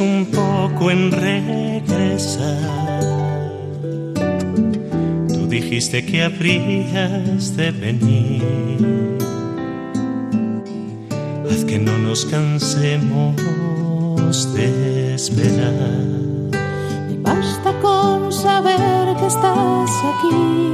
un poco en regresar. Tú dijiste que habrías de venir. Haz que no nos cansemos de esperar. Me basta con saber que estás aquí.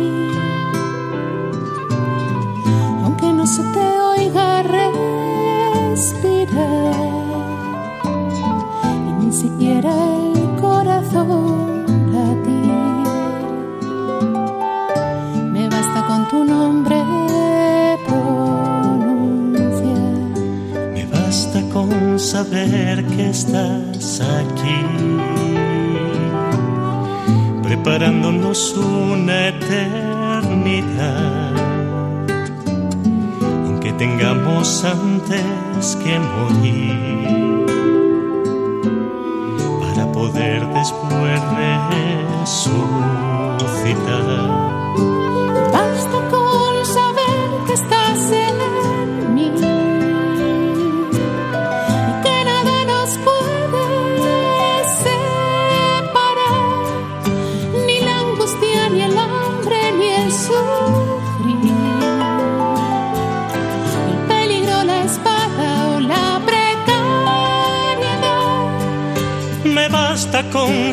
Una eternidad. Aunque tengamos antes que morir, para poder después resucitar.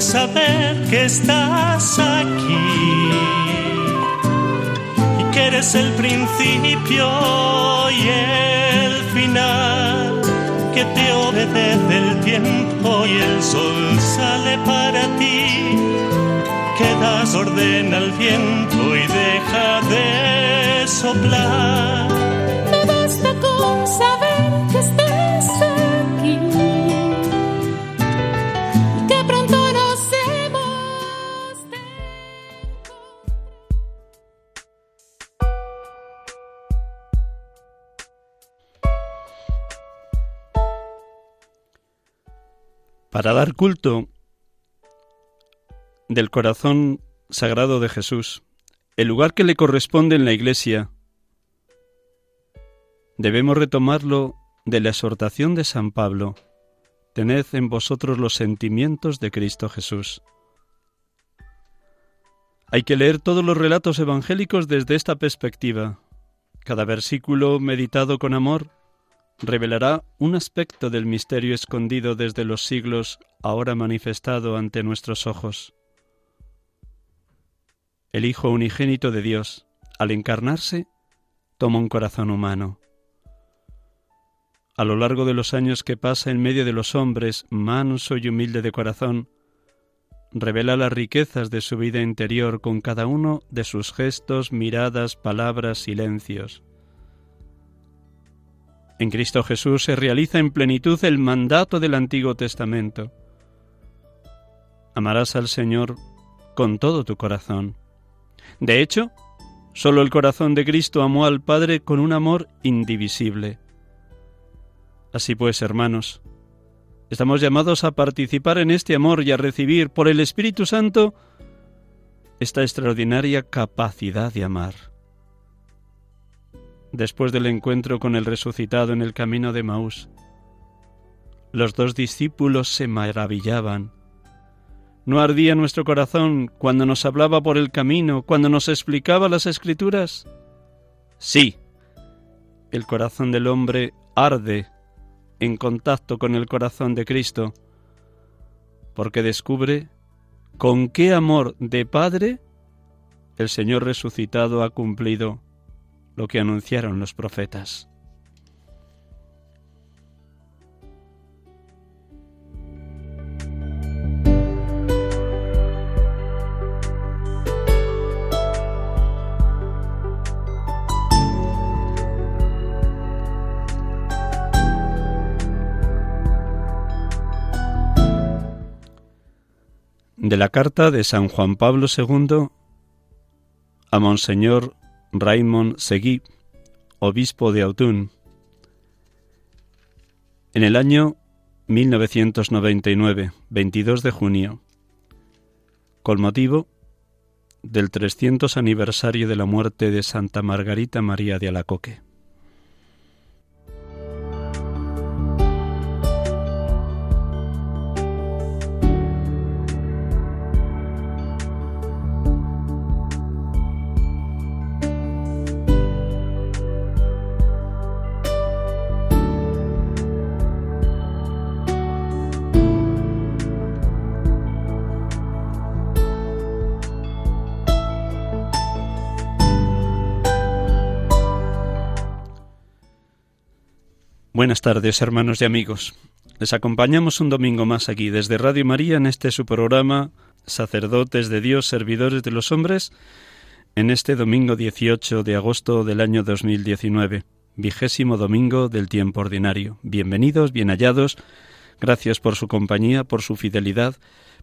Saber que estás aquí y que eres el principio y el final, que te obedece el tiempo y el sol sale para ti, que das orden al viento y deja de soplar. Me basta con saber que estás Para dar culto del corazón sagrado de Jesús, el lugar que le corresponde en la Iglesia, debemos retomarlo de la exhortación de San Pablo. Tened en vosotros los sentimientos de Cristo Jesús. Hay que leer todos los relatos evangélicos desde esta perspectiva. Cada versículo meditado con amor revelará un aspecto del misterio escondido desde los siglos, ahora manifestado ante nuestros ojos. El Hijo unigénito de Dios, al encarnarse, toma un corazón humano. a lo largo de los años que pasa en medio de los hombres, manso y humilde de corazón, revela las riquezas de su vida interior con cada uno de sus gestos, miradas, palabras, silencios. En Cristo Jesús se realiza en plenitud el mandato del Antiguo Testamento. Amarás al Señor con todo tu corazón. De hecho, solo el corazón de Cristo amó al Padre con un amor indivisible. Así pues, hermanos, estamos llamados a participar en este amor y a recibir por el Espíritu Santo esta extraordinaria capacidad de amar después del encuentro con el resucitado en el camino de Maús. Los dos discípulos se maravillaban. ¿No ardía nuestro corazón cuando nos hablaba por el camino, cuando nos explicaba las escrituras? Sí, el corazón del hombre arde en contacto con el corazón de Cristo, porque descubre con qué amor de Padre el Señor resucitado ha cumplido lo que anunciaron los profetas. de la carta de San Juan Pablo II a Monseñor Raymond Seguí, obispo de Autun. En el año 1999, 22 de junio, con motivo del 300 aniversario de la muerte de Santa Margarita María de Alacoque. Buenas tardes, hermanos y amigos. Les acompañamos un domingo más aquí desde Radio María en este su programa Sacerdotes de Dios, Servidores de los Hombres, en este domingo 18 de agosto del año 2019, vigésimo domingo del tiempo ordinario. Bienvenidos, bien hallados. Gracias por su compañía, por su fidelidad,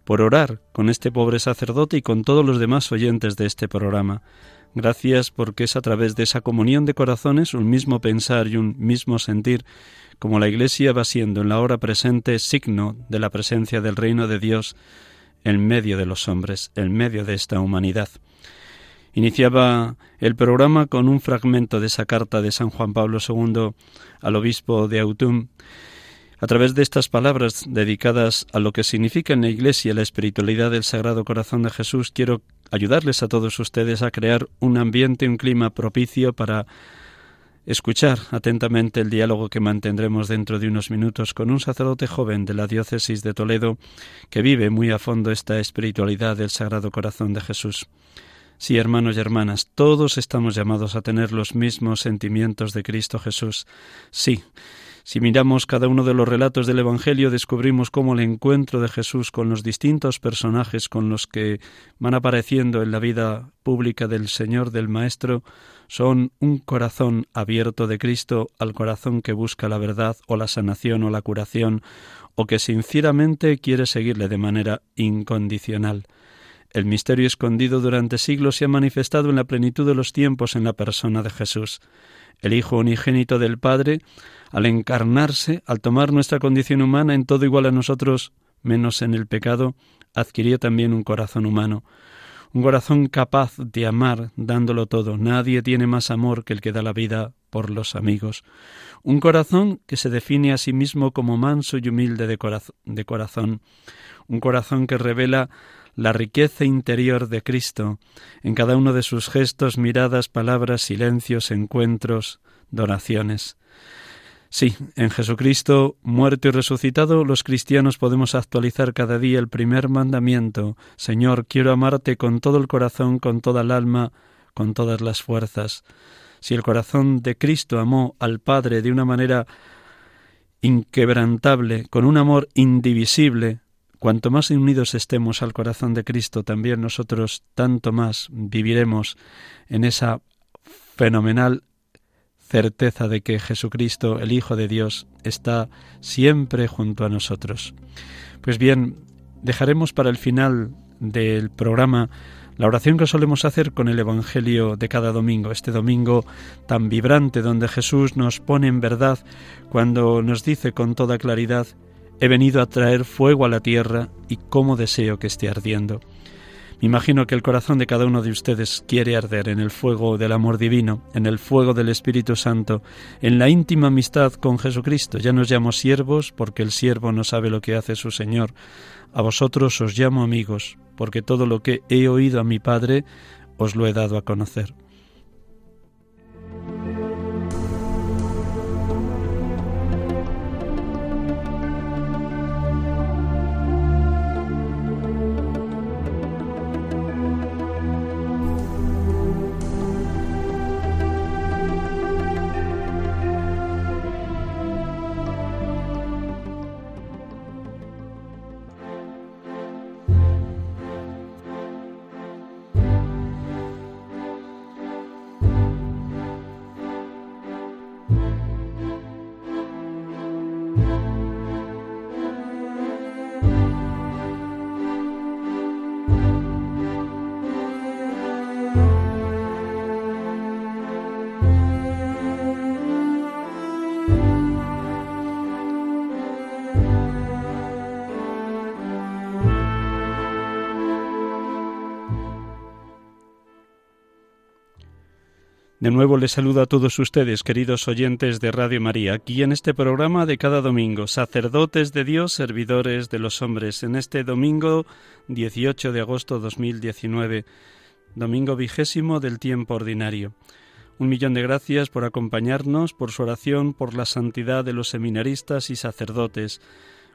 por orar con este pobre sacerdote y con todos los demás oyentes de este programa. Gracias porque es a través de esa comunión de corazones, un mismo pensar y un mismo sentir, como la Iglesia va siendo en la hora presente signo de la presencia del reino de Dios en medio de los hombres, en medio de esta humanidad. Iniciaba el programa con un fragmento de esa carta de San Juan Pablo II al obispo de Autun. A través de estas palabras dedicadas a lo que significa en la Iglesia la espiritualidad del Sagrado Corazón de Jesús, quiero ayudarles a todos ustedes a crear un ambiente, un clima propicio para escuchar atentamente el diálogo que mantendremos dentro de unos minutos con un sacerdote joven de la diócesis de Toledo que vive muy a fondo esta espiritualidad del Sagrado Corazón de Jesús. Sí, hermanos y hermanas, todos estamos llamados a tener los mismos sentimientos de Cristo Jesús. Sí, si miramos cada uno de los relatos del Evangelio, descubrimos cómo el encuentro de Jesús con los distintos personajes con los que van apareciendo en la vida pública del Señor, del Maestro, son un corazón abierto de Cristo al corazón que busca la verdad o la sanación o la curación, o que sinceramente quiere seguirle de manera incondicional. El misterio escondido durante siglos se ha manifestado en la plenitud de los tiempos en la persona de Jesús. El Hijo unigénito del Padre al encarnarse, al tomar nuestra condición humana en todo igual a nosotros, menos en el pecado, adquirió también un corazón humano, un corazón capaz de amar dándolo todo. Nadie tiene más amor que el que da la vida por los amigos. Un corazón que se define a sí mismo como manso y humilde de, corazón. Un corazón que revela la riqueza interior de Cristo en cada uno de sus gestos, miradas, palabras, silencios, encuentros, donaciones. Sí, en Jesucristo, muerto y resucitado, los cristianos podemos actualizar cada día el primer mandamiento. Señor, quiero amarte con todo el corazón, con toda el alma, con todas las fuerzas. Si el corazón de Cristo amó al Padre de una manera inquebrantable, con un amor indivisible, cuanto más unidos estemos al corazón de Cristo, también nosotros tanto más viviremos en esa fenomenal certeza de que Jesucristo, el Hijo de Dios, está siempre junto a nosotros. Pues bien, dejaremos para el final del programa la oración que solemos hacer con el Evangelio de cada domingo, este domingo tan vibrante donde Jesús nos pone en verdad cuando nos dice con toda claridad, he venido a traer fuego a la tierra y cómo deseo que esté ardiendo. Me imagino que el corazón de cada uno de ustedes quiere arder en el fuego del amor divino, en el fuego del Espíritu Santo, en la íntima amistad con Jesucristo. Ya nos llamo siervos porque el siervo no sabe lo que hace su Señor. A vosotros os llamo amigos, porque todo lo que he oído a mi Padre os lo he dado a conocer. De nuevo les saludo a todos ustedes, queridos oyentes de Radio María, aquí en este programa de cada domingo, sacerdotes de Dios, servidores de los hombres, en este domingo 18 de agosto 2019, domingo vigésimo del tiempo ordinario. Un millón de gracias por acompañarnos, por su oración, por la santidad de los seminaristas y sacerdotes.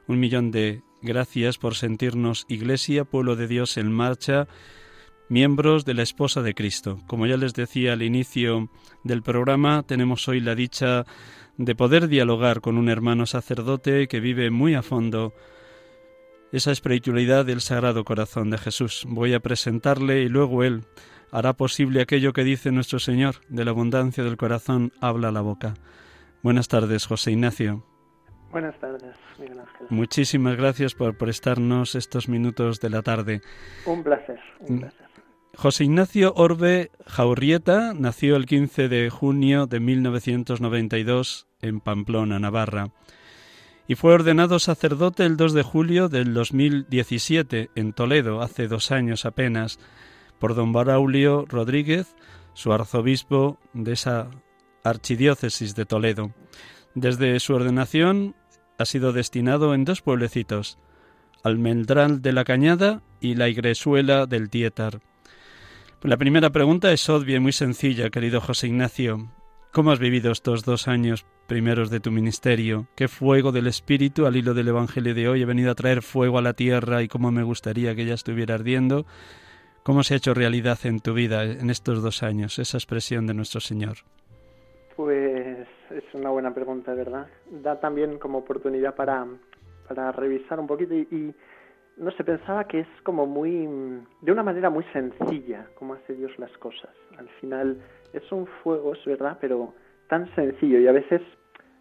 Un millón de gracias por sentirnos Iglesia, pueblo de Dios en marcha, miembros de la Esposa de Cristo. Como ya les decía al inicio del programa, tenemos hoy la dicha de poder dialogar con un hermano sacerdote que vive muy a fondo esa espiritualidad del Sagrado Corazón de Jesús. Voy a presentarle y luego él hará posible aquello que dice nuestro Señor, de la abundancia del corazón habla la boca. Buenas tardes, José Ignacio. Buenas tardes, Miguel Ángel. Muchísimas gracias por prestarnos estos minutos de la tarde. Un placer, un mm. placer. José Ignacio Orbe Jaurrieta nació el 15 de junio de 1992 en Pamplona, Navarra, y fue ordenado sacerdote el 2 de julio del 2017 en Toledo, hace dos años apenas, por don Baraulio Rodríguez, su arzobispo de esa archidiócesis de Toledo. Desde su ordenación ha sido destinado en dos pueblecitos, Almendral de la Cañada y la Igresuela del Tietar. La primera pregunta es obvia y muy sencilla, querido José Ignacio. ¿Cómo has vivido estos dos años primeros de tu ministerio? ¿Qué fuego del Espíritu al hilo del Evangelio de hoy he venido a traer fuego a la tierra y cómo me gustaría que ya estuviera ardiendo? ¿Cómo se ha hecho realidad en tu vida en estos dos años esa expresión de nuestro Señor? Pues es una buena pregunta, ¿verdad? Da también como oportunidad para, para revisar un poquito y no sé, pensaba que es como muy, de una manera muy sencilla como hace Dios las cosas. Al final es un fuego, es verdad, pero tan sencillo y a veces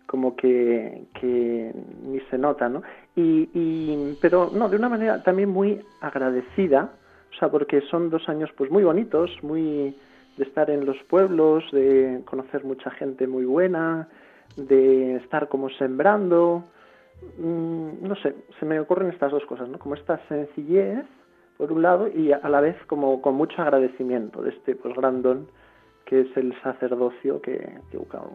como que, que ni se nota, ¿no? Y, y, pero no, de una manera también muy agradecida, o sea, porque son dos años pues muy bonitos, muy de estar en los pueblos, de conocer mucha gente muy buena, de estar como sembrando, Mm, no sé, se me ocurren estas dos cosas, ¿no? Como esta sencillez, por un lado, y a la vez como con mucho agradecimiento de este pues gran don que es el sacerdocio, que,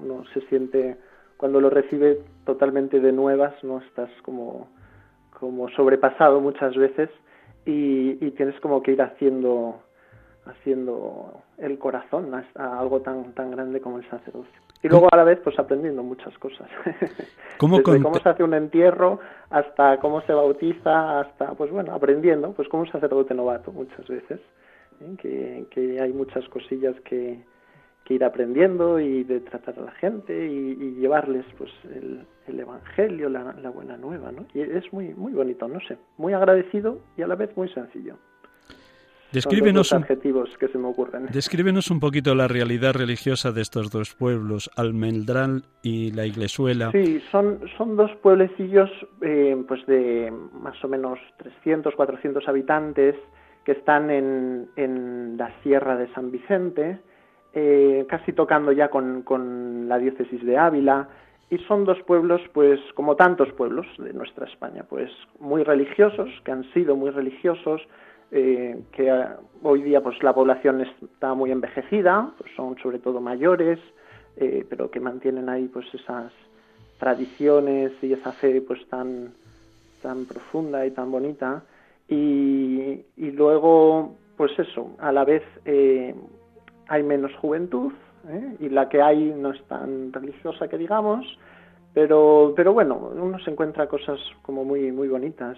uno se siente cuando lo recibe totalmente de nuevas, no estás como, como sobrepasado muchas veces y, y tienes como que ir haciendo haciendo el corazón a, algo tan tan grande como el sacerdocio y luego a la vez pues aprendiendo muchas cosas ¿Cómo desde cómo se hace un entierro hasta cómo se bautiza hasta pues bueno aprendiendo pues como un sacerdote novato muchas veces ¿eh? que, que hay muchas cosillas que que ir aprendiendo y de tratar a la gente y, llevarles pues el, evangelio, la, buena nueva, ¿no? Y es muy muy bonito, no sé, muy agradecido y a la vez muy sencillo. Descríbenos Son adjetivos que se me ocurren. Descríbenos un poquito la realidad religiosa de estos dos pueblos, Almendral y la Iglesuela. Sí, son, son dos pueblecillos eh, pues de más o menos 300, 400 habitantes que están en, en la Sierra de San Vicente, eh, casi tocando ya con, con la diócesis de Ávila, y son dos pueblos, pues como tantos pueblos de nuestra España, pues muy religiosos, que han sido muy religiosos, eh, que hoy día pues la población está muy envejecida, pues son sobre todo mayores, eh, pero que mantienen ahí pues esas tradiciones y esa fe pues tan tan profunda y tan bonita y, luego pues eso a la vez eh, hay menos juventud ¿eh? y la que hay no es tan religiosa que digamos, pero, pero bueno, uno se encuentra cosas como muy, muy bonitas.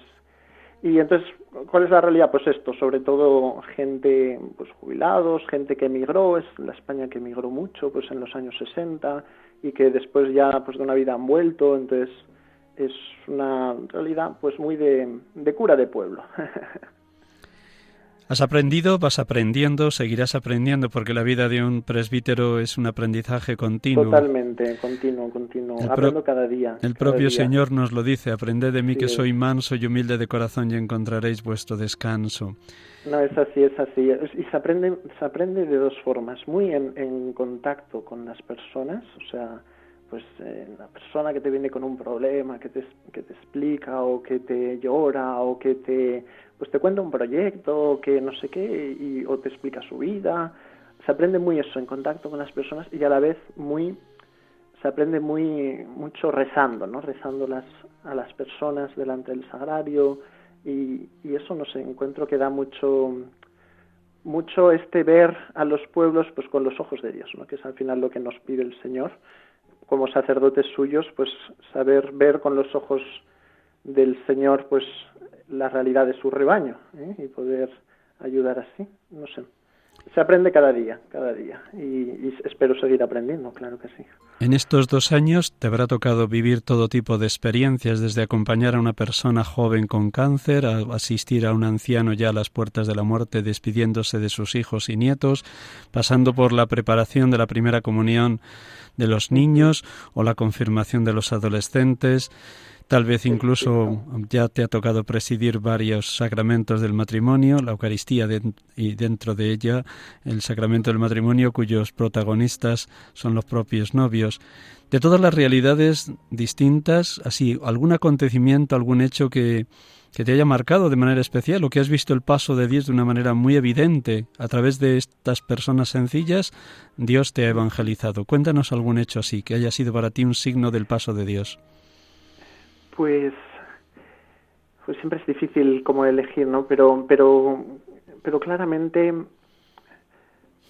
Y entonces, ¿cuál es la realidad? Pues esto, sobre todo gente, pues jubilados, gente que emigró, es la España que emigró mucho, pues en los años 60 y que después ya, pues de una vida han vuelto, entonces es una realidad, pues muy de, de cura de pueblo. Has aprendido, vas aprendiendo, seguirás aprendiendo, porque la vida de un presbítero es un aprendizaje continuo. Totalmente, continuo, continuo. Aprendo cada día. El propio Señor nos lo dice, aprended de mí que soy manso y humilde de corazón y encontraréis vuestro descanso. No, es así, es así. Y se aprende, se aprende de dos formas, muy en, en contacto con las personas, o sea, pues eh, la persona que te viene con un problema, que te, que te explica o que te llora o que te pues te cuenta un proyecto, que no sé qué, y, o te explica su vida. Se aprende muy eso, en contacto con las personas y a la vez muy, se aprende muy, mucho rezando, ¿no? Rezando las, a las personas delante del sagrario y, y eso, no sé, encuentro que da mucho, mucho este ver a los pueblos pues con los ojos de Dios, ¿no? Que es al final lo que nos pide el Señor como sacerdotes suyos, pues saber ver con los ojos del Señor, pues la realidad de su rebaño ¿eh? y poder ayudar así, no sé. Se aprende cada día, cada día, y, espero seguir aprendiendo, claro que sí. En estos dos años te habrá tocado vivir todo tipo de experiencias, desde acompañar a una persona joven con cáncer, a asistir a un anciano ya a las puertas de la muerte despidiéndose de sus hijos y nietos, pasando por la preparación de la primera comunión de los niños o la confirmación de los adolescentes, Tal vez incluso ya te ha tocado presidir varios sacramentos del matrimonio, la Eucaristía y dentro de ella el sacramento del matrimonio cuyos protagonistas son los propios novios. De todas las realidades distintas, así, algún acontecimiento, algún hecho que, que te haya marcado de manera especial o que has visto el paso de Dios de una manera muy evidente a través de estas personas sencillas, Dios te ha evangelizado. Cuéntanos algún hecho así, que haya sido para ti un signo del paso de Dios. Pues, pues siempre es difícil como elegir, ¿no? Pero, pero, pero claramente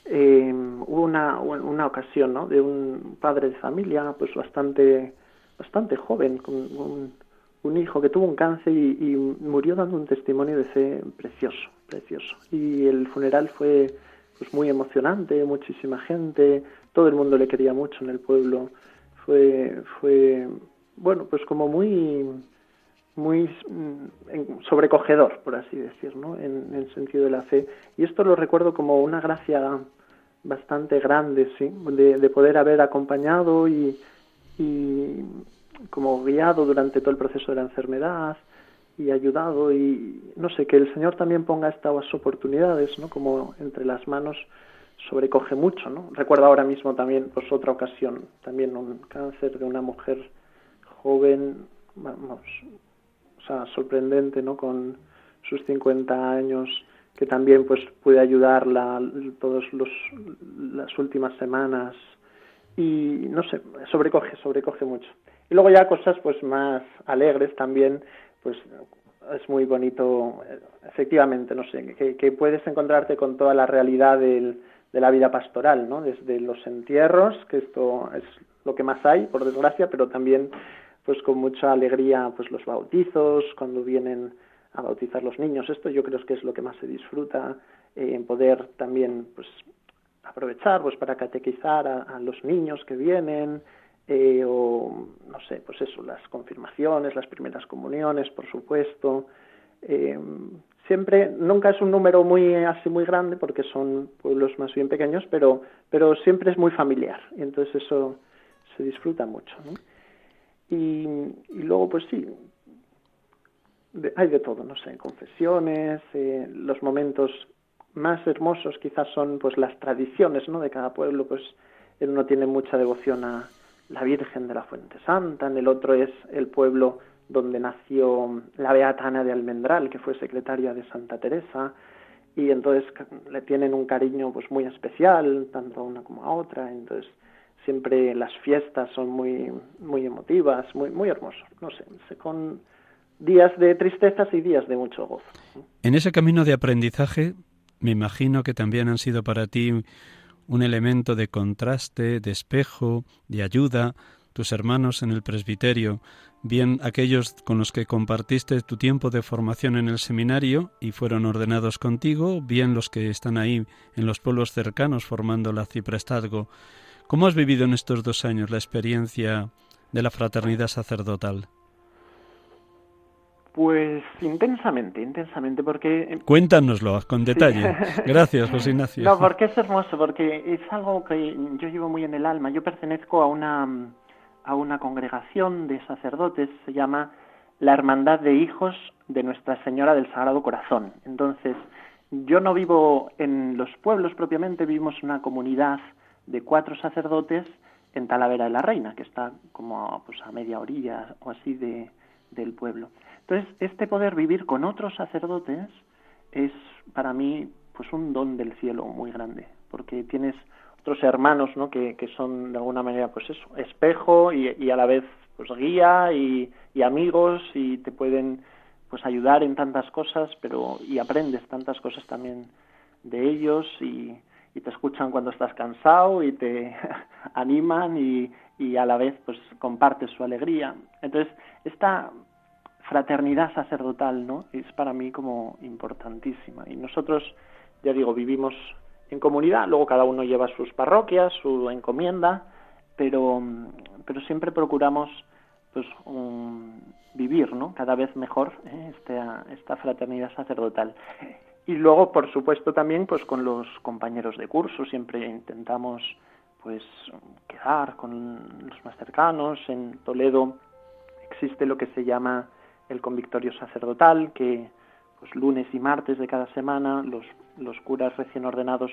eh, hubo una, una ocasión, ¿no? De un padre de familia, pues bastante, bastante joven, con un, hijo que tuvo un cáncer y, y, murió dando un testimonio de fe precioso, precioso. Y el funeral fue pues muy emocionante, muchísima gente, todo el mundo le quería mucho en el pueblo. Fue, fue bueno, pues como muy muy mm, sobrecogedor, por así decir, ¿no? En, el sentido de la fe. Y esto lo recuerdo como una gracia bastante grande, sí, de, poder haber acompañado y, y, como guiado durante todo el proceso de la enfermedad y ayudado y no sé, que el Señor también ponga estas oportunidades, ¿no? Como entre las manos sobrecoge mucho, ¿no? Recuerdo ahora mismo también, pues otra ocasión, también un cáncer de una mujer joven, vamos, o sea, sorprendente, ¿no? Con sus 50 años, que también pues pude ayudarla todas las últimas semanas y no sé, sobrecoge, sobrecoge mucho. Y luego ya cosas pues más alegres también, pues es muy bonito, efectivamente, no sé, que, que puedes encontrarte con toda la realidad del, de la vida pastoral, ¿no? Desde los entierros, que esto es lo que más hay, por desgracia, pero también pues con mucha alegría pues los bautizos, cuando vienen a bautizar los niños. Esto yo creo que es lo que más se disfruta, eh, en poder también pues aprovechar pues para catequizar a, los niños que vienen eh, o no sé pues eso las confirmaciones las primeras comuniones por supuesto. Eh, siempre nunca es un número muy así muy grande porque son pueblos más bien pequeños pero pero siempre es muy familiar. Y entonces eso se disfruta mucho y, y luego pues sí hay de todo no sé confesiones eh, los momentos más hermosos quizás son pues las tradiciones ¿no? de cada pueblo pues en uno tiene mucha devoción a la Virgen de la Fuente Santa en el otro es el pueblo donde nació la Beata Ana de Almendral que fue secretaria de Santa Teresa y entonces le tienen un cariño pues muy especial tanto a una como a otra entonces siempre las fiestas son muy muy emotivas muy muy no sé con días de tristezas y días de mucho gozo en ese camino de aprendizaje me imagino que también han sido para ti un elemento de contraste, de espejo, de ayuda, tus hermanos en el presbiterio, bien aquellos con los que compartiste tu tiempo de formación en el seminario y fueron ordenados contigo, bien los que están ahí en los pueblos cercanos formando la ciprestazgo. ¿Cómo has vivido en estos dos años la experiencia de la fraternidad sacerdotal? Pues intensamente, intensamente, porque... Eh, Cuéntanoslo con detalle. Gracias, José Ignacio. No, porque es hermoso, porque es algo que yo llevo muy en el alma. Yo pertenezco a una, a una congregación de sacerdotes, se llama la Hermandad de Hijos de Nuestra Señora del Sagrado Corazón. Entonces, yo no vivo en los pueblos propiamente, vivimos en una comunidad de cuatro sacerdotes en Talavera de la Reina, que está como pues, a media orilla o así de, del pueblo. Entonces, este poder vivir con otros sacerdotes es para mí pues un don del cielo muy grande, porque tienes otros hermanos, ¿no? Que, que son de alguna manera pues eso, espejo y, y a la vez pues guía y, y, amigos y te pueden pues ayudar en tantas cosas, pero y aprendes tantas cosas también de ellos y, y te escuchan cuando estás cansado y te animan y, y a la vez pues compartes su alegría. Entonces, esta fraternidad sacerdotal, ¿no? Es para mí como importantísima. Y nosotros, ya digo, vivimos en comunidad, luego cada uno lleva sus parroquias, su encomienda, pero, pero siempre procuramos pues vivir, ¿no? Cada vez mejor ¿eh? esta, esta fraternidad sacerdotal. Y luego, por supuesto, también pues con los compañeros de curso, siempre intentamos pues quedar con los más cercanos. En Toledo existe lo que se llama el convictorio sacerdotal, que pues lunes y martes de cada semana los, los curas recién ordenados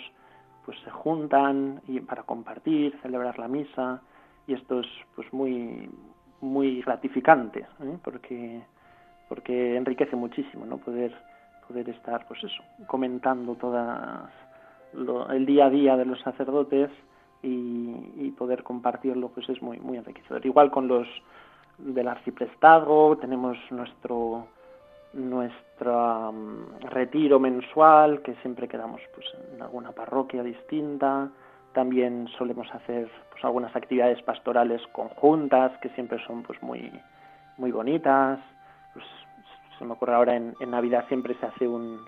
pues se juntan y para compartir, celebrar la misa y esto es pues muy muy gratificante ¿eh? porque porque enriquece muchísimo no poder poder estar pues eso comentando todas el día a día de los sacerdotes y, y poder compartirlo pues es muy muy enriquecedor. Igual con los del arciprestazgo, tenemos nuestro nuestro mm, retiro mensual que siempre quedamos pues en alguna parroquia distinta. También solemos hacer pues algunas actividades pastorales conjuntas que siempre son pues muy muy bonitas. Pues se me ocurre ahora en, navidad siempre se hace un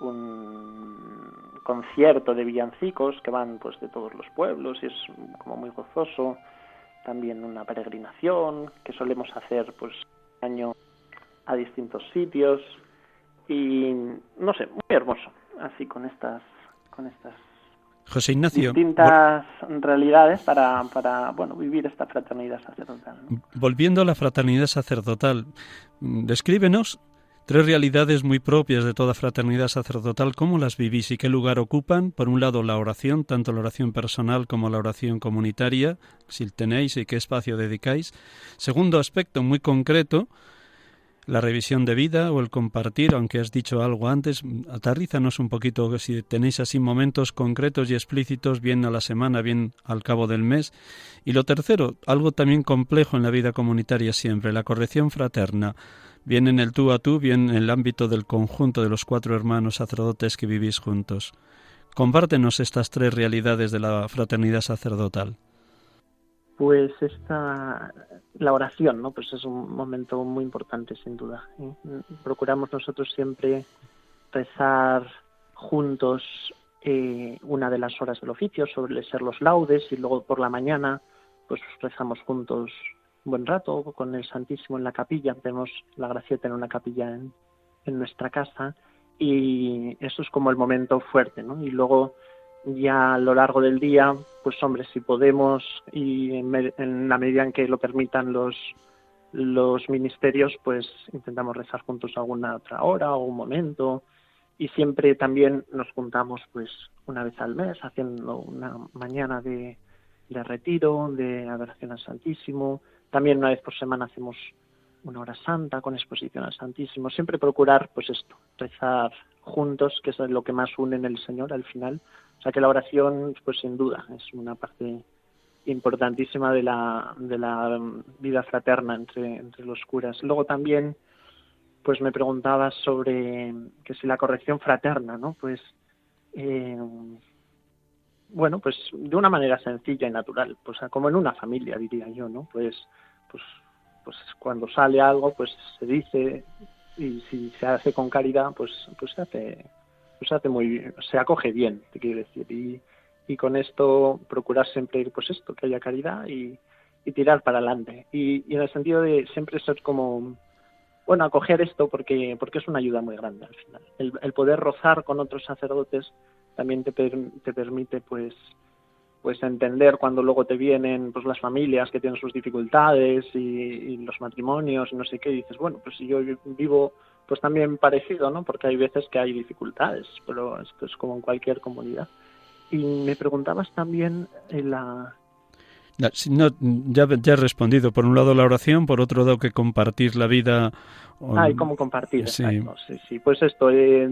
un concierto de villancicos que van pues de todos los pueblos y es como muy gozoso. También una peregrinación que solemos hacer pues año a distintos sitios y no sé, muy hermoso, así con estas con estas José Ignacio, distintas realidades para, para bueno, vivir esta fraternidad sacerdotal. Volviendo a la fraternidad sacerdotal, descríbenos Tres realidades muy propias de toda fraternidad sacerdotal, ¿cómo las vivís y qué lugar ocupan? Por un lado, la oración, tanto la oración personal como la oración comunitaria, si tenéis y qué espacio dedicáis. Segundo aspecto muy concreto, la revisión de vida o el compartir, aunque has dicho algo antes, aterrízanos un poquito si tenéis así momentos concretos y explícitos, bien a la semana, bien al cabo del mes. Y lo tercero, algo también complejo en la vida comunitaria siempre, la corrección fraterna bien en el tú a tú, bien en el ámbito del conjunto de los cuatro hermanos sacerdotes que vivís juntos. Compártenos estas tres realidades de la fraternidad sacerdotal. Pues esta, la oración, ¿no? Pues es un momento muy importante, sin duda. ¿eh? Procuramos nosotros siempre rezar juntos eh, una de las horas del oficio suele ser los laudes y luego por la mañana pues rezamos juntos un buen rato con el Santísimo en la capilla. Tenemos la gracia de tener una capilla en, en nuestra casa y eso es como el momento fuerte, ¿no? Y luego ya a lo largo del día, pues hombre, si podemos y en, la medida en que lo permitan los los ministerios, pues intentamos rezar juntos alguna otra hora o un momento. Y siempre también nos juntamos pues una vez al mes haciendo una mañana de, de retiro, de adoración al Santísimo, también una vez por semana hacemos una hora santa con exposición al Santísimo, siempre procurar pues esto, rezar juntos, que es lo que más une en el Señor al final, sea que la oración pues sin duda es una parte importantísima de la, de la vida fraterna entre, entre los curas. Luego también pues me preguntaba sobre que si la corrección fraterna, ¿no? Pues eh, bueno, pues de una manera sencilla y natural, pues como en una familia diría yo, ¿no? Pues pues pues cuando sale algo, pues se dice y si se hace con caridad, pues pues se hace pues hace muy se acoge bien, te quiero decir y, y con esto procurar siempre ir pues esto que haya caridad y, y tirar para adelante y, y en el sentido de siempre ser como bueno, acoger esto porque, porque es una ayuda muy grande al final. El, poder rozar con otros sacerdotes también te, te permite pues pues entender cuando luego te vienen pues las familias que tienen sus dificultades y, los matrimonios y no sé qué y dices bueno pues si yo vivo pues también parecido no porque hay veces que hay dificultades pero esto es como en cualquier comunidad y me preguntabas también en la no, ya, ya he respondido. Por un lado la oración, por otro lado que compartir la vida. Ah, y cómo compartir. Sí. sí, sí. Pues esto, eh,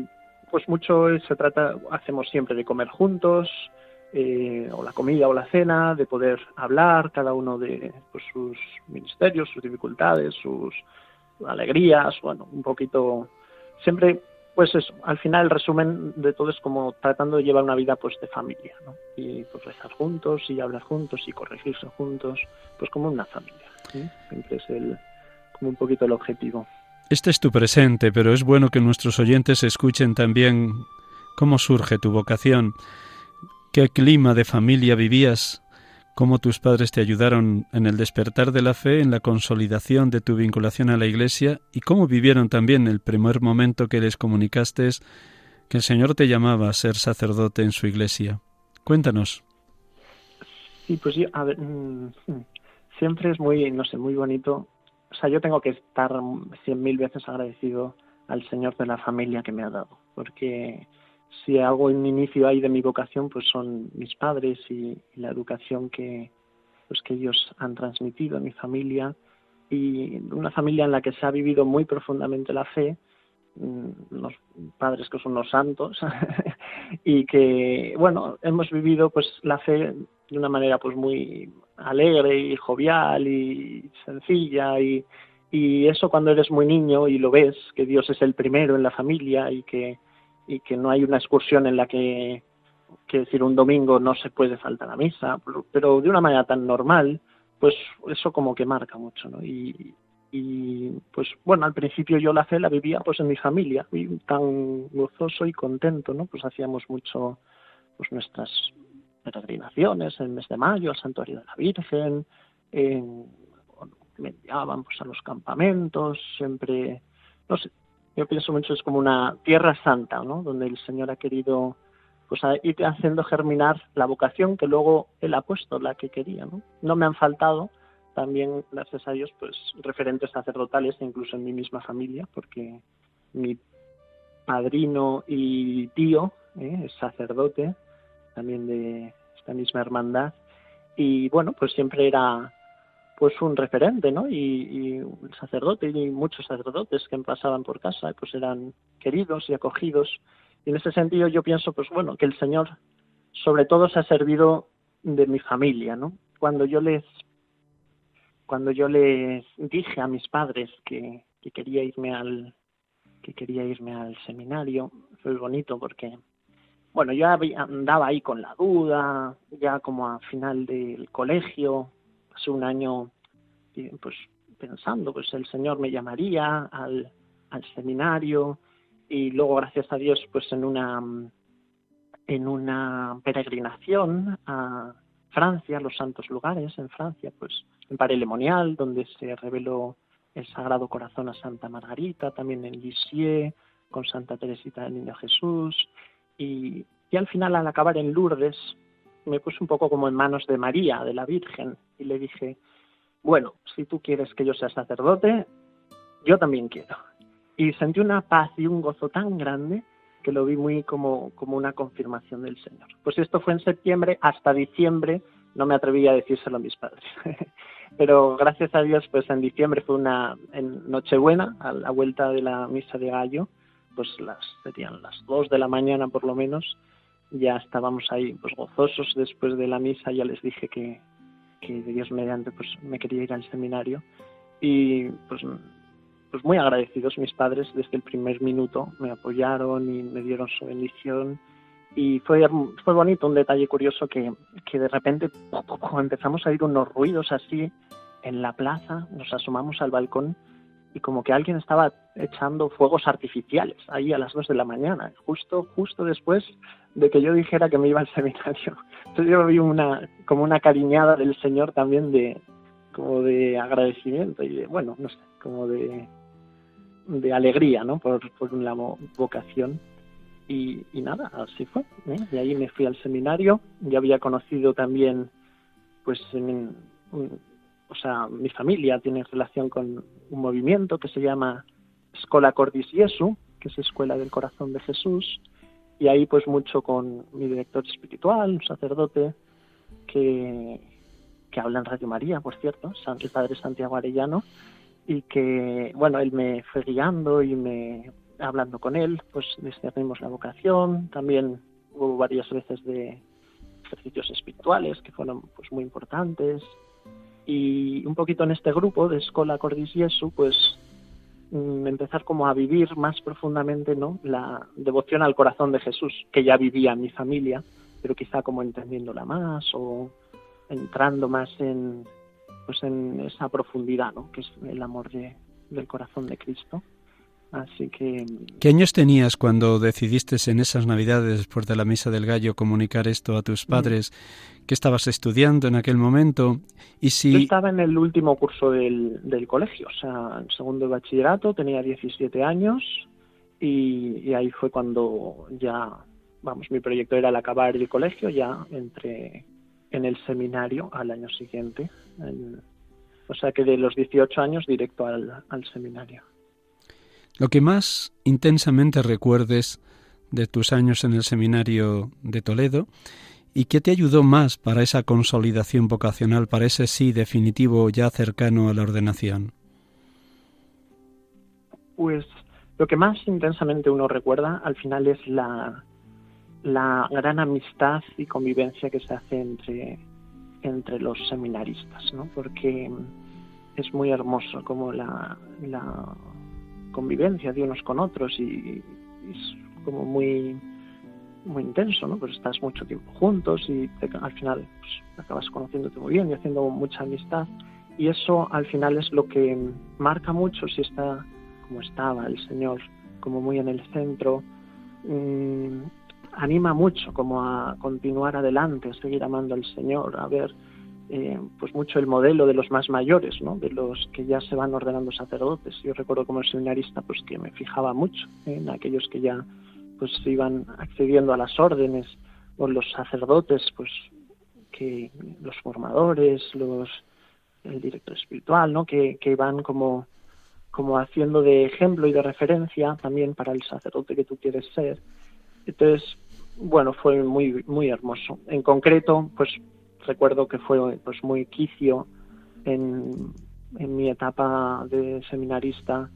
pues mucho se trata, hacemos siempre de comer juntos, eh, o la comida o la cena, de poder hablar cada uno de pues, sus ministerios, sus dificultades, sus alegrías, bueno, un poquito, siempre pues eso, al final el resumen de todo es como tratando de llevar una vida pues de familia, ¿no? Y pues rezar juntos y hablar juntos y corregirse juntos, pues como una familia. Siempre es el, como un poquito el objetivo. Este es tu presente, pero es bueno que nuestros oyentes escuchen también cómo surge tu vocación, qué clima de familia vivías cómo tus padres te ayudaron en el despertar de la fe, en la consolidación de tu vinculación a la Iglesia y cómo vivieron también el primer momento que les comunicaste que el Señor te llamaba a ser sacerdote en su Iglesia. Cuéntanos. Sí, pues yo, a ver, mm, siempre es muy, no sé, muy bonito. O sea, yo tengo que estar cien mil veces agradecido al Señor de la familia que me ha dado, porque si algo en inicio hay de mi vocación, pues son mis padres y, la educación que, pues que ellos han transmitido a mi familia. Y una familia en la que se ha vivido muy profundamente la fe, mm, los padres que son los santos y que bueno hemos vivido pues la fe de una manera pues muy alegre y jovial y sencilla. Y, y eso cuando eres muy niño y lo ves que Dios es el primero en la familia y que y que no hay una excursión en la que, que decir, un domingo no se puede faltar a misa, pero de una manera tan normal, pues eso como que marca mucho, ¿no? Y, pues bueno, al principio yo la fe la vivía pues en mi familia, y tan gozoso y contento, ¿no? Pues hacíamos mucho pues nuestras peregrinaciones en el mes de mayo al santuario de la Virgen, en, me enviaban pues a los campamentos, siempre, no sé, yo pienso mucho es como una tierra santa, ¿no? Donde el Señor ha querido pues ir haciendo germinar la vocación que luego él ha puesto, la que quería, ¿no? No me han faltado también, gracias a Dios, pues referentes sacerdotales, incluso en mi misma familia, porque mi padrino y tío ¿eh? es sacerdote, también de esta misma hermandad, y bueno, pues siempre era pues un referente, ¿no? Y, un sacerdote y muchos sacerdotes que pasaban por casa, pues eran queridos y acogidos. Y en ese sentido yo pienso, pues bueno, que el Señor sobre todo se ha servido de mi familia, ¿no? Cuando yo les cuando yo les dije a mis padres que, que quería irme al que quería irme al seminario, fue bonito porque bueno, yo andaba ahí con la duda, ya como a final del colegio, hace un año pues pensando, pues el Señor me llamaría al, seminario y luego gracias a Dios pues en una en una peregrinación a Francia, los santos lugares en Francia, pues en Parelemonial, donde se reveló el Sagrado Corazón a Santa Margarita, también en Lisieux, con Santa Teresita del Niño Jesús, y, y al final, al acabar en Lourdes, me puse un poco como en manos de María, de la Virgen, y le dije, bueno, si tú quieres que yo sea sacerdote, yo también quiero. Y sentí una paz y un gozo tan grande que lo vi muy como, como una confirmación del Señor. Pues esto fue en septiembre, hasta diciembre no me atreví a decírselo a mis padres. Pero gracias a Dios, pues en diciembre fue una en Nochebuena, a la vuelta de la misa de gallo, pues las serían las dos de la mañana por lo menos, ya estábamos ahí pues gozosos después de la misa, ya les dije que, que Dios mediante pues me quería ir al seminario. Y pues pues muy agradecidos mis padres desde el primer minuto, me apoyaron y me dieron su bendición. Y fue, fue bonito, un detalle curioso que, que de repente empezamos a oír unos ruidos así en la plaza, nos asomamos al balcón y como que alguien estaba echando fuegos artificiales ahí a las dos de la mañana, justo, justo después de que yo dijera que me iba al seminario. Entonces yo vi una, como una cariñada del Señor también de, como de agradecimiento y de, bueno, no sé, como de, de alegría, ¿no? Por, por una vocación. Y, y nada, así fue. ¿eh? De ahí me fui al seminario. Ya había conocido también, pues, o sea, mi familia tiene relación con un movimiento que se llama Escola Cordis Jesu, que es Escuela del Corazón de Jesús. Y ahí, pues, mucho con mi director espiritual, un sacerdote que, que habla en Radio María, por cierto, el padre Santiago Arellano y que, bueno, él me fue guiando y me hablando con él, pues discernimos la vocación, también hubo varias veces de ejercicios espirituales que fueron pues muy importantes. Y un poquito en este grupo de Escola Cordis Jesu, pues empezar como a vivir más profundamente no la devoción al corazón de Jesús que ya vivía en mi familia pero quizá como entendiéndola más o entrando más en pues en esa profundidad, ¿no? Que es el amor de, del corazón de Cristo. Así que... ¿Qué años tenías cuando decidiste en esas Navidades, después de la Misa del Gallo, comunicar esto a tus mm. padres? ¿Qué estabas estudiando en aquel momento? Y si... Yo estaba en el último curso del, del colegio, o sea, en segundo de bachillerato, tenía 17 años y, y, ahí fue cuando ya, vamos, mi proyecto era el acabar el colegio, ya entre en el seminario al año siguiente. o sea que de los 18 años directo al, al seminario. Lo que más intensamente recuerdes de tus años en el seminario de Toledo y qué te ayudó más para esa consolidación vocacional, para ese sí definitivo ya cercano a la ordenación. Pues lo que más intensamente uno recuerda al final es la, la gran amistad y convivencia que se hace entre, entre los seminaristas, ¿no? Porque es muy hermoso como la, la convivencia de unos con otros y, es como muy muy intenso, ¿no? Pues estás mucho tiempo juntos y al final pues, acabas conociéndote muy bien y haciendo mucha amistad y eso al final es lo que marca mucho si está como estaba el Señor, como muy en el centro, mm, anima mucho como a continuar adelante, a seguir amando al Señor, a ver eh, pues mucho el modelo de los más mayores, ¿no? de los que ya se van ordenando sacerdotes. Yo recuerdo como seminarista pues que me fijaba mucho en aquellos que ya pues iban accediendo a las órdenes o los sacerdotes pues que los formadores, los el director espiritual, ¿no? que, que van como como haciendo de ejemplo y de referencia también para el sacerdote que tú quieres ser. Entonces, bueno, fue muy, muy hermoso. En concreto, pues recuerdo que fue pues muy quicio en, en mi etapa de seminarista,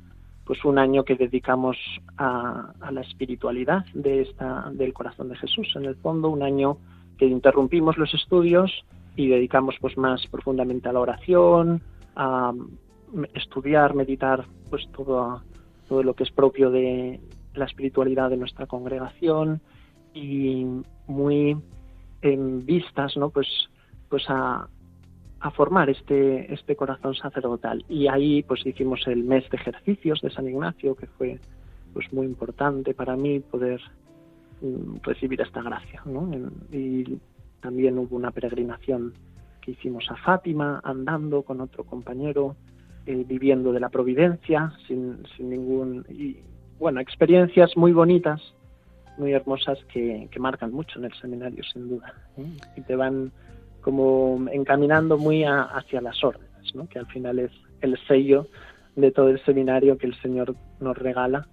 pues un año que dedicamos a, a, la espiritualidad de esta, del corazón de Jesús. En el fondo, un año que interrumpimos los estudios y dedicamos pues más profundamente a la oración, a estudiar, meditar, pues todo, todo lo que es propio de la espiritualidad de nuestra congregación, y muy en vistas, ¿no? Pues, pues a, a formar este, este corazón sacerdotal. Y ahí pues hicimos el mes de ejercicios de San Ignacio, que fue pues muy importante para mí poder mm, recibir esta gracia. ¿no? Y también hubo una peregrinación que hicimos a Fátima, andando con otro compañero, eh, viviendo de la providencia, sin, sin ningún... Y, bueno, experiencias muy bonitas, muy hermosas que, que marcan mucho en el seminario, sin duda. ¿eh? Y te van como encaminando muy hacia las órdenes, ¿no? que al final es el sello de todo el seminario que el Señor nos regala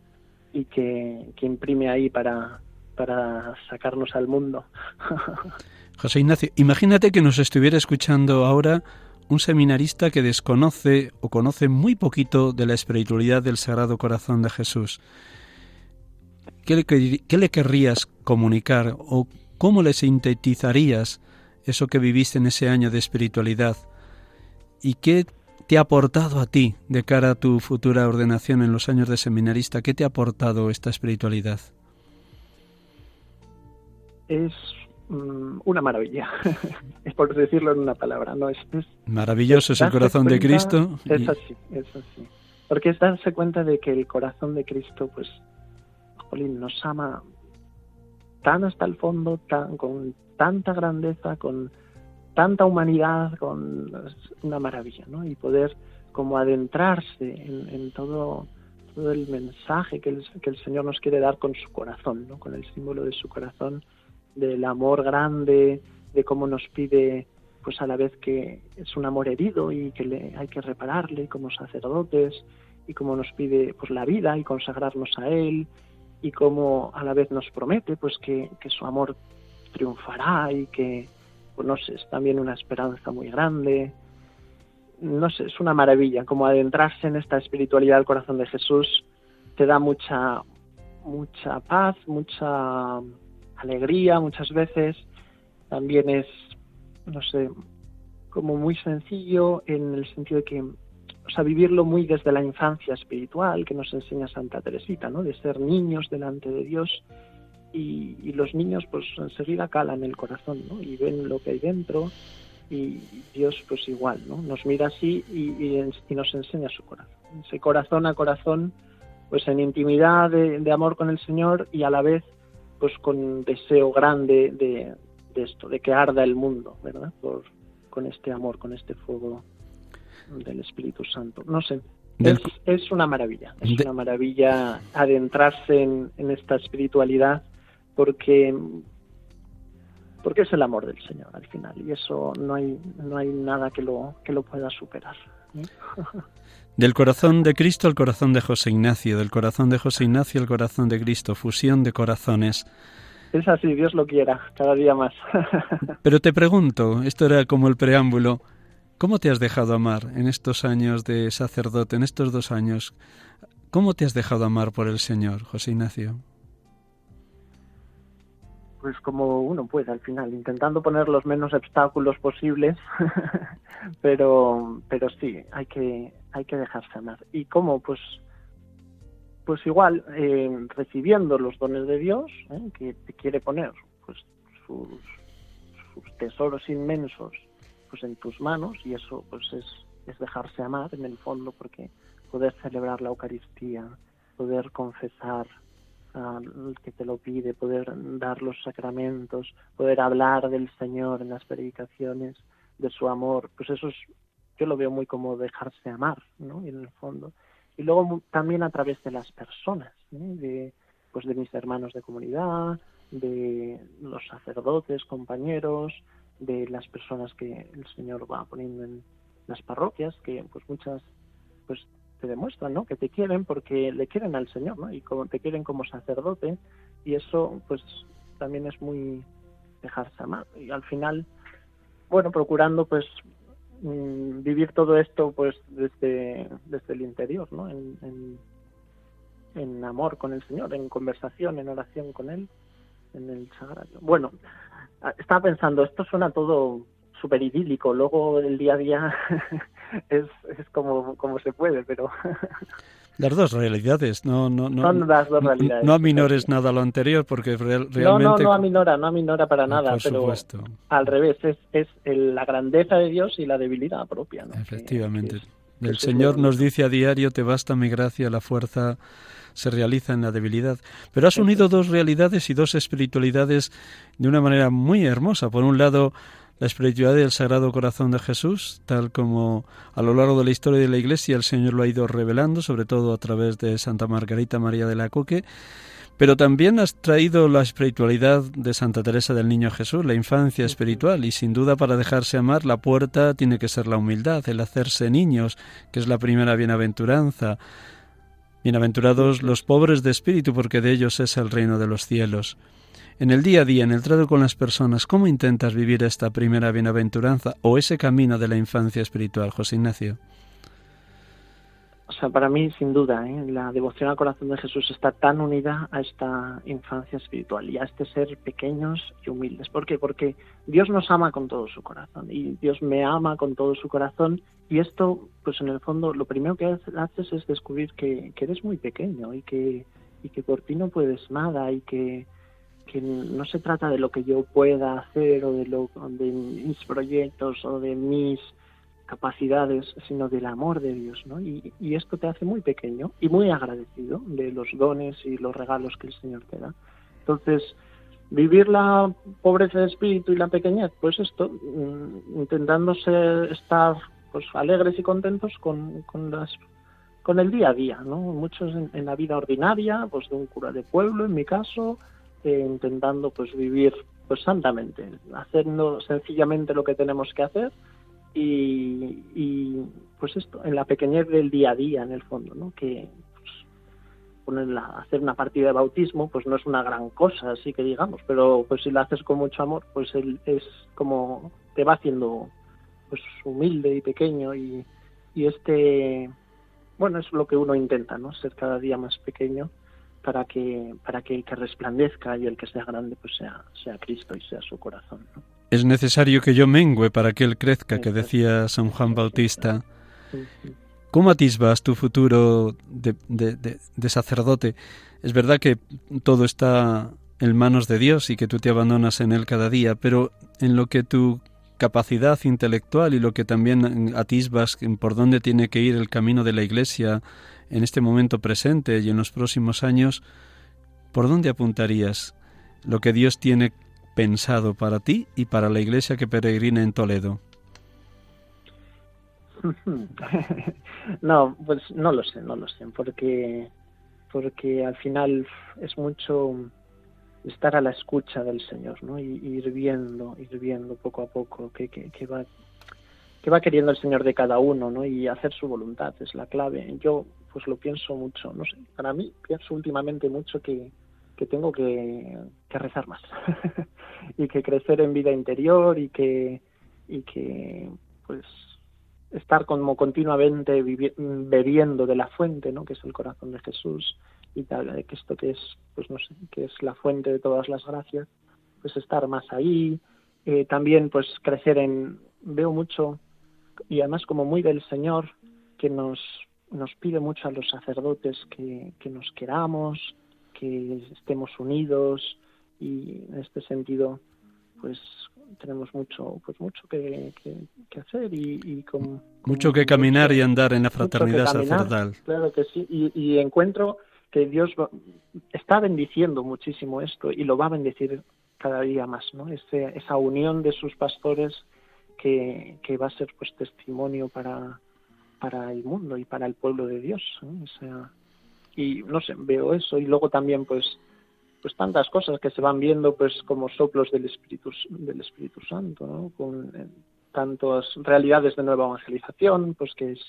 y que, que imprime ahí para, para sacarnos al mundo. José Ignacio, imagínate que nos estuviera escuchando ahora un seminarista que desconoce o conoce muy poquito de la espiritualidad del Sagrado Corazón de Jesús. ¿Qué le, qué le querrías comunicar o cómo le sintetizarías eso que viviste en ese año de espiritualidad? ¿Y qué te ha aportado a ti de cara a tu futura ordenación en los años de seminarista? ¿Qué te ha aportado esta espiritualidad? Es Mm, una maravilla, es por decirlo en una palabra, no es, maravilloso es el corazón de Cristo. Es así, es así. Porque es darse cuenta de que el corazón de Cristo, pues, Jolín, nos ama tan hasta el fondo, tan, con tanta grandeza, con tanta humanidad, con una maravilla, ¿no? Y poder como adentrarse en, todo, el mensaje que el, Señor nos quiere dar con su corazón, ¿no? Con el símbolo de su corazón del amor grande, de cómo nos pide, pues a la vez que es un amor herido y que le, hay que repararle como sacerdotes, y cómo nos pide pues la vida y consagrarnos a Él, y cómo a la vez nos promete pues que, que su amor triunfará y que, pues no sé, es también una esperanza muy grande. No sé, es una maravilla, como adentrarse en esta espiritualidad del corazón de Jesús te da mucha, mucha paz, mucha alegría muchas veces, también es, no sé, como muy sencillo en el sentido de que, o sea, vivirlo muy desde la infancia espiritual que nos enseña Santa Teresita, ¿no? De ser niños delante de Dios y, los niños pues enseguida calan el corazón, ¿no? Y ven lo que hay dentro y Dios pues igual, ¿no? Nos mira así y, y, nos enseña su corazón. Ese corazón a corazón, pues en intimidad de amor con el Señor y a la vez pues con deseo grande de, esto, de que arda el mundo, ¿verdad? Con este amor, con este fuego del Espíritu Santo. No sé, es, una maravilla, es una maravilla adentrarse en, esta espiritualidad porque porque es el amor del Señor al final y eso no hay no hay nada que lo que lo pueda superar. Del corazón de Cristo al corazón de José Ignacio, del corazón de José Ignacio al corazón de Cristo, fusión de corazones. Es así, Dios lo quiera, cada día más. Pero te pregunto, esto era como el preámbulo, ¿cómo te has dejado amar en estos años de sacerdote, en estos dos años? ¿Cómo te has dejado amar por el Señor, José Ignacio? Pues como uno puede al final, intentando poner los menos obstáculos posibles, pero, pero sí, hay que, hay que dejarse amar. ¿Y cómo? Pues, pues igual, eh, recibiendo los dones de Dios, ¿eh? que te quiere poner pues sus, sus, tesoros inmensos pues en tus manos, y eso pues es, es dejarse amar en el fondo, porque poder celebrar la Eucaristía, poder confesar al que te lo pide, poder dar los sacramentos, poder hablar del Señor en las predicaciones, de su amor, pues eso es yo lo veo muy como dejarse amar, ¿no? En el fondo. Y luego también a través de las personas, de, pues de mis hermanos de comunidad, de los sacerdotes, compañeros, de las personas que el Señor va poniendo en las parroquias, que pues muchas pues te demuestran, ¿no? Que te quieren porque le quieren al Señor, ¿no? Y como te quieren como sacerdote y eso pues también es muy dejarse amar y al final bueno procurando pues Mm, vivir todo esto pues desde, desde el interior, ¿no? En, en, amor con el Señor, en conversación, en oración con Él, en el sagrario. Bueno, estaba pensando, esto suena todo súper idílico, luego el día a día es, es como, como se puede, pero Las dos realidades, no, no, no, Son las dos realidades. No aminores nada a lo anterior, porque realmente... No, no, no aminora, no aminora para nada, pero al revés, es, es la grandeza de Dios y la debilidad propia. ¿no? Efectivamente. El Señor nos dice a diario, te basta mi gracia, la fuerza se realiza en la debilidad. Pero has unido dos realidades y dos espiritualidades de una manera muy hermosa. Por un lado, la espiritualidad del Sagrado Corazón de Jesús, tal como a lo largo de la historia de la Iglesia el Señor lo ha ido revelando, sobre todo a través de Santa Margarita María de la Coque, pero también has traído la espiritualidad de Santa Teresa del Niño Jesús, la infancia espiritual, y sin duda para dejarse amar la puerta tiene que ser la humildad, el hacerse niños, que es la primera bienaventuranza. Bienaventurados los pobres de espíritu, porque de ellos es el reino de los cielos. En el día a día, en el trato con las personas, ¿cómo intentas vivir esta primera bienaventuranza o ese camino de la infancia espiritual, José Ignacio? O sea, para mí, sin duda, ¿eh? la devoción al corazón de Jesús está tan unida a esta infancia espiritual y a este ser pequeños y humildes. ¿Por qué? Porque Dios nos ama con todo su corazón y Dios me ama con todo su corazón y esto, pues en el fondo, lo primero que haces es descubrir que, que eres muy pequeño y que, y que por ti no puedes nada y que, que no se trata de lo que yo pueda hacer o de, lo, de mis proyectos o de mis capacidades, sino del amor de Dios, ¿no? Y, esto te hace muy pequeño y muy agradecido de los dones y los regalos que el Señor te da. Entonces, vivir la pobreza de espíritu y la pequeñez, pues esto, mm, intentándose estar pues alegres y contentos con, con las con el día a día, ¿no? Muchos en, la vida ordinaria, pues de un cura de pueblo, en mi caso, eh, intentando pues vivir pues santamente, haciendo sencillamente lo que tenemos que hacer, y, pues esto, en la pequeñez del día a día, en el fondo, ¿no? Que pues, hacer una partida de bautismo, pues no es una gran cosa, así que digamos, pero pues si la haces con mucho amor, pues él es como te va haciendo pues humilde y pequeño y, y este, bueno, es lo que uno intenta, ¿no? Ser cada día más pequeño para que para que el que resplandezca y el que sea grande pues sea sea Cristo y sea su corazón, ¿no? Es necesario que yo mengüe para que Él crezca, que decía San Juan Bautista. ¿Cómo atisbas tu futuro de, sacerdote? Es verdad que todo está en manos de Dios y que tú te abandonas en Él cada día, pero en lo que tu capacidad intelectual y lo que también atisbas por dónde tiene que ir el camino de la Iglesia en este momento presente y en los próximos años, ¿por dónde apuntarías lo que Dios tiene pensado para ti y para la iglesia que peregrina en Toledo? no, pues no lo sé, no lo sé, porque porque al final es mucho estar a la escucha del Señor, ¿no? Y, ir viendo, ir viendo poco a poco qué, qué, va qué va queriendo el Señor de cada uno, ¿no? Y hacer su voluntad es la clave. Yo pues lo pienso mucho, no sé, para mí pienso últimamente mucho que, que tengo que, rezar más y que crecer en vida interior y que y que pues estar como continuamente bebiendo de la fuente no que es el corazón de Jesús y tal que esto que es pues no sé que es la fuente de todas las gracias pues estar más ahí eh, también pues crecer en veo mucho y además como muy del Señor que nos nos pide mucho a los sacerdotes que, que nos queramos que estemos unidos y en este sentido pues tenemos mucho pues mucho que, hacer y, con, mucho que caminar y andar en la fraternidad sacerdotal. claro que sí. Y, encuentro que Dios está bendiciendo muchísimo esto y lo va a bendecir cada día más no Ese, esa unión de sus pastores que, que va a ser pues testimonio para para el mundo y para el pueblo de Dios o sea y no sé, veo eso y luego también pues pues tantas cosas que se van viendo pues como soplos del Espíritu del Espíritu Santo, ¿no? Con eh, tantas realidades de nueva evangelización, pues que es,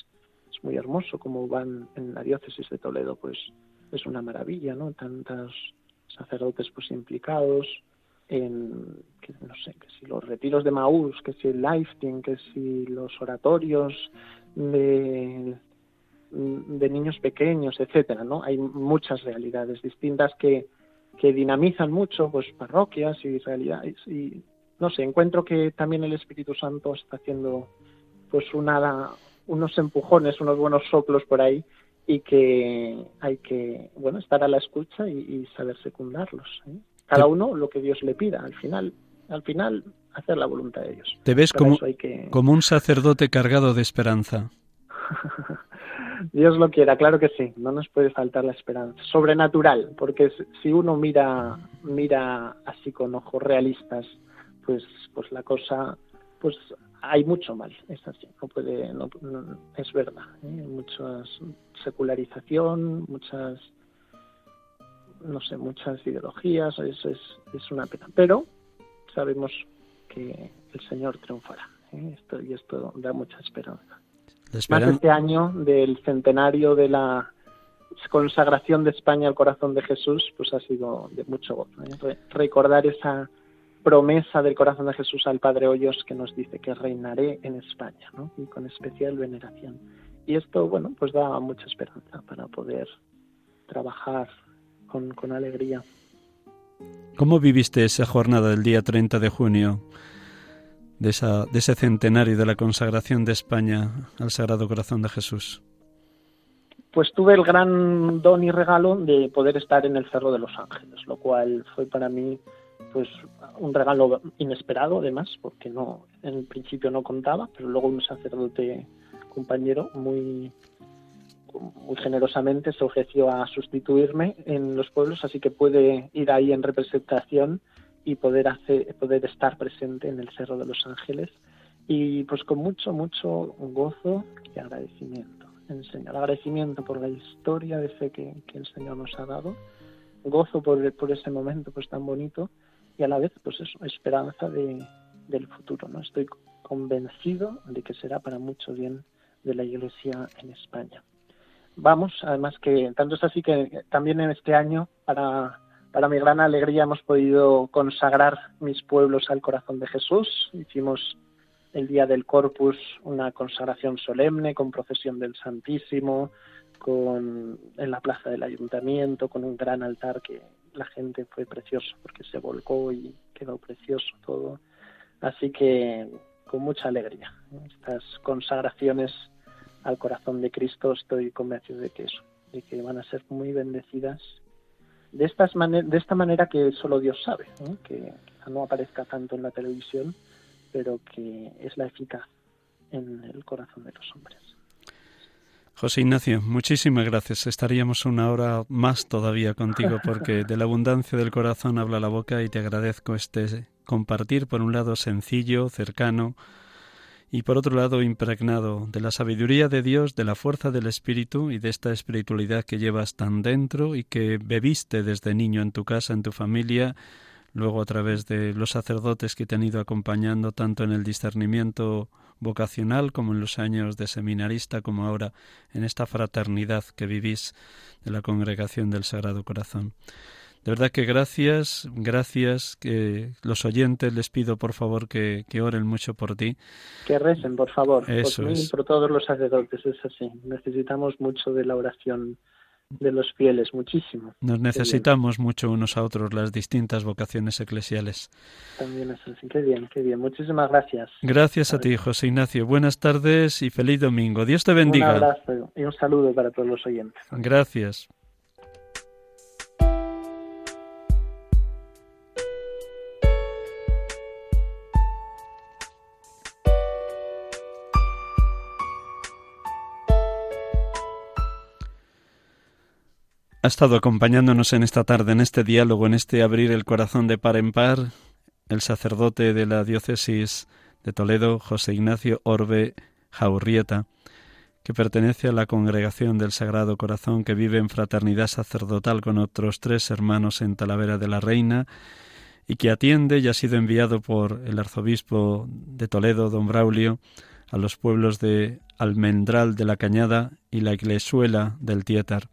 es muy hermoso como van en la diócesis de Toledo, pues es una maravilla, ¿no? Tantos sacerdotes pues implicados en que no sé, que si los retiros de Maús, que si el lifting, que si los oratorios de de niños pequeños, etcétera, ¿no? Hay muchas realidades distintas que, que dinamizan mucho, pues parroquias y realidades y no sé, encuentro que también el Espíritu Santo está haciendo pues una unos empujones, unos buenos soplos por ahí y que hay que bueno estar a la escucha y, saber secundarlos. ¿eh? Cada uno lo que Dios le pida, al final, al final hacer la voluntad de Dios. Te ves como, como un sacerdote cargado de esperanza. Dios lo quiera, claro que sí, no nos puede faltar la esperanza. Sobrenatural, porque si uno mira, mira así con ojos realistas, pues, pues la cosa, pues hay mucho mal, es así, no puede, no, es verdad, ¿eh? mucha secularización, muchas, no sé, muchas ideologías, eso es, es una pena. Pero sabemos que el Señor triunfará, ¿eh? esto, y esto da mucha esperanza. Más este año del centenario de la consagración de España al corazón de Jesús, pues ha sido de mucho gozo. ¿eh? Recordar esa promesa del corazón de Jesús al Padre Hoyos que nos dice que reinaré en España, ¿no? y con especial veneración. Y esto, bueno, pues da mucha esperanza para poder trabajar con, con alegría. ¿Cómo viviste esa jornada del día 30 de junio? De, esa, de ese centenario de la consagración de España al Sagrado Corazón de Jesús? Pues tuve el gran don y regalo de poder estar en el Cerro de los Ángeles, lo cual fue para mí pues un regalo inesperado además, porque no en principio no contaba, pero luego un sacerdote compañero muy muy generosamente se ofreció a sustituirme en los pueblos, así que puede ir ahí en representación y poder hacer, poder estar presente en el Cerro de los Ángeles y pues con mucho, mucho gozo y agradecimiento. El Señor, agradecimiento por la historia de fe que, el Señor nos ha dado, gozo por, por ese momento pues tan bonito y a la vez pues eso, esperanza de, del futuro. ¿no? Estoy convencido de que será para mucho bien de la Iglesia en España. Vamos, además que tanto es así que también en este año para para mi gran alegría hemos podido consagrar mis pueblos al corazón de Jesús. Hicimos el día del Corpus una consagración solemne con procesión del Santísimo, con, en la plaza del ayuntamiento, con un gran altar que la gente fue precioso porque se volcó y quedó precioso todo. Así que con mucha alegría. Estas consagraciones al corazón de Cristo estoy convencido de que eso, de que van a ser muy bendecidas de, estas de esta manera que solo Dios sabe, que no aparezca tanto en la televisión, pero que es la eficaz en el corazón de los hombres. José Ignacio, muchísimas gracias. Estaríamos una hora más todavía contigo porque de la abundancia del corazón habla la boca y te agradezco este compartir, por un lado sencillo, cercano, y por otro lado impregnado de la sabiduría de Dios, de la fuerza del Espíritu y de esta espiritualidad que llevas tan dentro y que bebiste desde niño en tu casa, en tu familia, luego a través de los sacerdotes que te han ido acompañando tanto en el discernimiento vocacional como en los años de seminarista, como ahora en esta fraternidad que vivís de la congregación del Sagrado Corazón. De verdad que gracias, gracias, que los oyentes les pido por favor que, oren mucho por ti. Que recen, por favor, Eso por mí por todos los sacerdotes, es así. Necesitamos mucho de la oración de los fieles, muchísimo. Nos necesitamos mucho unos a otros, las distintas vocaciones eclesiales. También es así, qué bien, qué bien. Muchísimas gracias. Gracias a, ti, José Ignacio. Buenas tardes y feliz domingo. Dios te bendiga. Un abrazo y un saludo para todos los oyentes. Gracias. Ha estado acompañándonos en esta tarde, en este diálogo, en este abrir el corazón de par en par, el sacerdote de la diócesis de Toledo, José Ignacio Orbe Jaurrieta, que pertenece a la congregación del Sagrado Corazón que vive en fraternidad sacerdotal con otros tres hermanos en Talavera de la Reina y que atiende y ha sido enviado por el arzobispo de Toledo, don Braulio, a los pueblos de Almendral de la Cañada y la Iglesuela del Tietar.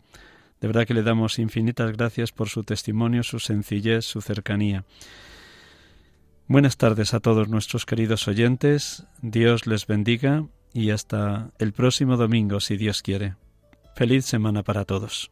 De verdad que le damos infinitas gracias por su testimonio, su sencillez, su cercanía. Buenas tardes a todos nuestros queridos oyentes. Dios les bendiga y hasta el próximo domingo, si Dios quiere. Feliz semana para todos.